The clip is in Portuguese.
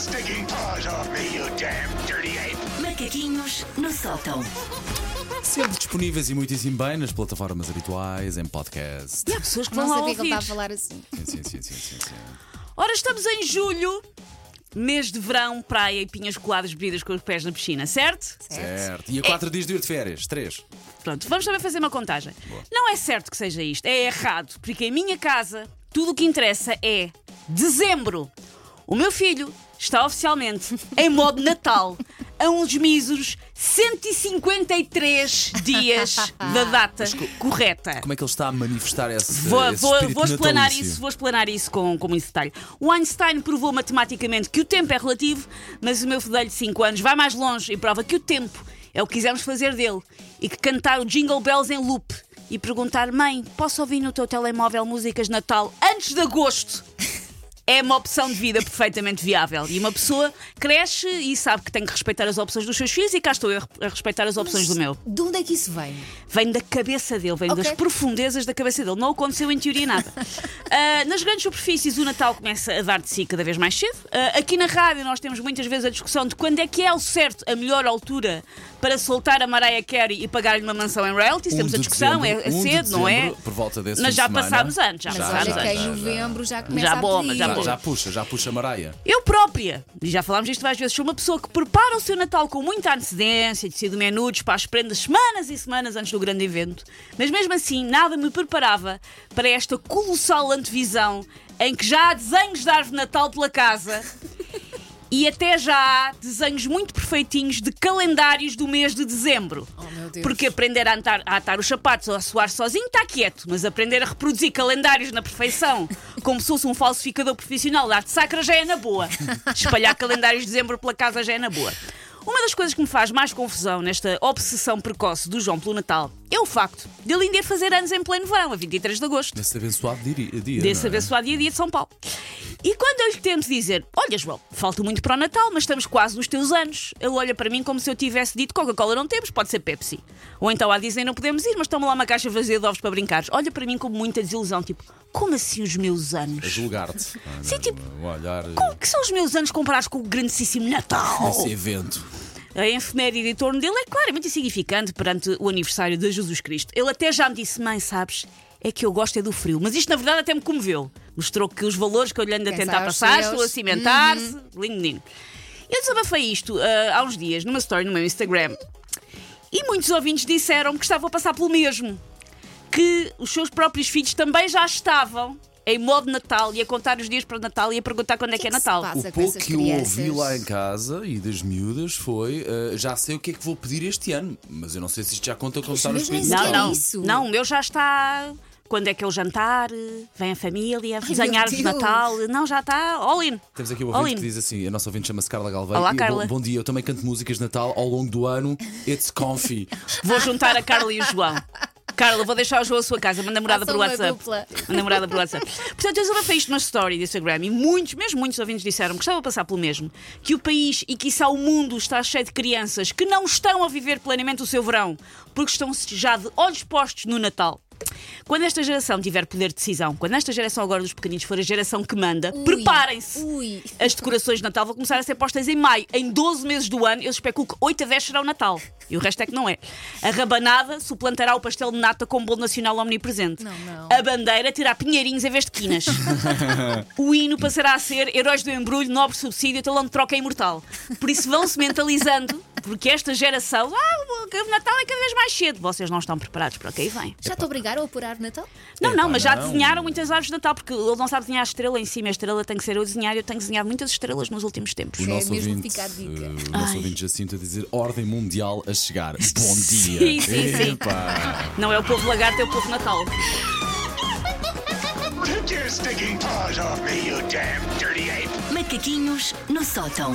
stinking paws off me, you damn dirty ape! Macaquinhos no sótão. Sempre disponíveis e muitíssimo bem nas plataformas habituais, em podcast. E há pessoas que vão Não lá sabia que ele ouvir. estava a falar assim. Sim, sim, sim, sim, sim, sim. Ora, estamos em julho, mês de verão, praia e pinhas coladas bebidas com os pés na piscina, certo? Certo. E a quatro dias de ir de férias? Três. Pronto, vamos também fazer uma contagem. Não é certo que seja isto, é errado, porque em minha casa tudo o que interessa é dezembro. O meu filho está oficialmente em modo Natal a uns míseros 153 dias da data correta. Como é que ele está a manifestar esse, Vou, esse vou, vou explanar isso, vou explanar isso com, com muito detalhe. O Einstein provou matematicamente que o tempo é relativo, mas o meu fedelho de 5 anos vai mais longe e prova que o tempo é o que quisermos fazer dele e que cantar o Jingle Bells em loop e perguntar, mãe, posso ouvir no teu telemóvel músicas de Natal antes de agosto? É uma opção de vida perfeitamente viável. E uma pessoa cresce e sabe que tem que respeitar as opções dos seus filhos, e cá estou eu a respeitar as opções do meu. De onde é que isso vem? Vem da cabeça dele, vem Ok. das profundezas da cabeça dele. Não aconteceu em teoria nada. Ah, nas grandes superfícies, o Natal começa a dar de si cada vez mais cedo. Ah, aqui na rádio, nós temos muitas vezes a discussão de quando é que é o certo, a melhor altura para soltar a Mariah Carey e pagar-lhe uma mansão em royalties. Um temos a discussão, dezembro, é, é um de cedo, não é? dezembro, Por volta desse Mas já passámos antes, já Mas Já, passámos olha já, que antes. em já, novembro já começa Já a bom, mas já Já, puxa, já puxa a Maraia. Eu própria, e já falámos disto várias vezes, sou uma pessoa que prepara o seu Natal com muita antecedência, decide menudos para as prendas semanas e semanas antes do grande evento. Mas mesmo assim, nada me preparava para esta colossal antevisão em que já há desenhos de árvore de Natal pela casa. E até já há desenhos muito perfeitinhos de calendários do mês de dezembro. Oh, meu Deus. Porque aprender a atar, a atar os sapatos ou a suar sozinho está quieto, mas aprender a reproduzir calendários na perfeição, como se fosse um falsificador profissional de arte sacra, já é na boa. Espalhar calendários de dezembro pela casa já é na boa. Uma das coisas que me faz mais confusão nesta obsessão precoce do João pelo Natal é o facto de ele ainda ir fazer anos em pleno verão, a 23 de agosto. Nesse abençoado dia. dia Desse é? abençoado dia a dia de São Paulo. E quando eu lhe tento dizer: Olha, João, falta muito para o Natal, mas estamos quase nos teus anos, ele olha para mim como se eu tivesse dito: Coca-Cola não temos, pode ser Pepsi. Ou então a Disney não podemos ir, mas toma lá uma caixa vazia de ovos para brincares. Olha para mim com muita desilusão: Tipo, como assim os meus A anos? julgar-te. Sim, tipo, olhar. O que são os meus anos comparados com o grandíssimo Natal? Esse evento. A efeméride em torno dele é claramente insignificante perante o aniversário de Jesus Cristo. Ele até já me disse, mãe, sabes, é que eu gosto é do frio. Mas isto, na verdade, até me comoveu. Mostrou que os valores que eu lhe ando a tentar passar seus. estão a cimentar-se. Lindo menino. Eu desabafei isto ah, há uns dias, numa story no meu Instagram. E muitos ouvintes disseram que estavam a passar pelo mesmo. Que os seus próprios filhos também já estavam em modo Natal e a contar os dias para o Natal e a perguntar quando é que é que se Natal. O pouco que eu ouvi lá em casa e das miúdas foi eh, já sei o que é que vou pedir este ano, mas eu não sei se isto já conta como está nos mas nem pedidos. Não, sequer não. isso. Não, o meu já está. Quando é que é o jantar? Vem a família, desenhar de Deus. Natal. Não, já está. All in. Temos aqui o All ouvinte in. que diz assim: a nossa ouvinte chama-se Carla Galvão. Olá, Carla. Bom, bom dia, eu também canto músicas de Natal ao longo do ano. It's comfy. Vou juntar a Carla e o João. Carla, vou deixar o João à sua casa, manda morada Façam por uma WhatsApp. dupla. Manda morada por WhatsApp. Portanto, eu desabafei isto na story do Instagram e muitos, mesmo muitos ouvintes disseram que estava a passar pelo mesmo. Que o país e quiçá o mundo está cheio de crianças que não estão a viver plenamente o seu verão porque estão já de olhos postos no Natal. Quando esta geração tiver poder de decisão, quando esta geração agora dos pequeninos for a geração que manda, preparem-se. As decorações de Natal vão começar a ser postas em maio. Em 12 meses do ano, eu especulo que 8 a 10 será o Natal. E o resto é que não é. A rabanada suplantará o pastel de nata como bolo nacional omnipresente. Não, não. A bandeira terá pinheirinhos em vez de quinas. o hino passará a ser Heróis do Embrulho, Nobre Subsídio, Talão de Troca Imortal. Por isso vão-se mentalizando, porque esta geração, ah, o Natal é cada vez mais cedo. Vocês não estão preparados para o que aí vem. Já te obrigaram a apurar Natal? Não, Epá, não, mas já não. desenharam muitas árvores de Natal, porque ele não sabe desenhar a estrela em cima. A estrela tem que ser eu desenhar. Eu tenho desenhado muitas estrelas nos últimos tempos. O É nosso mesmo ouvinte, ficar dica. eh, o nosso Ai. ouvinte Jacinto a dizer ordem mundial a chegar. Bom dia. Sim, sim, sim. Não é o povo lagarto, é o povo Natal. Macaquinhos no sótão.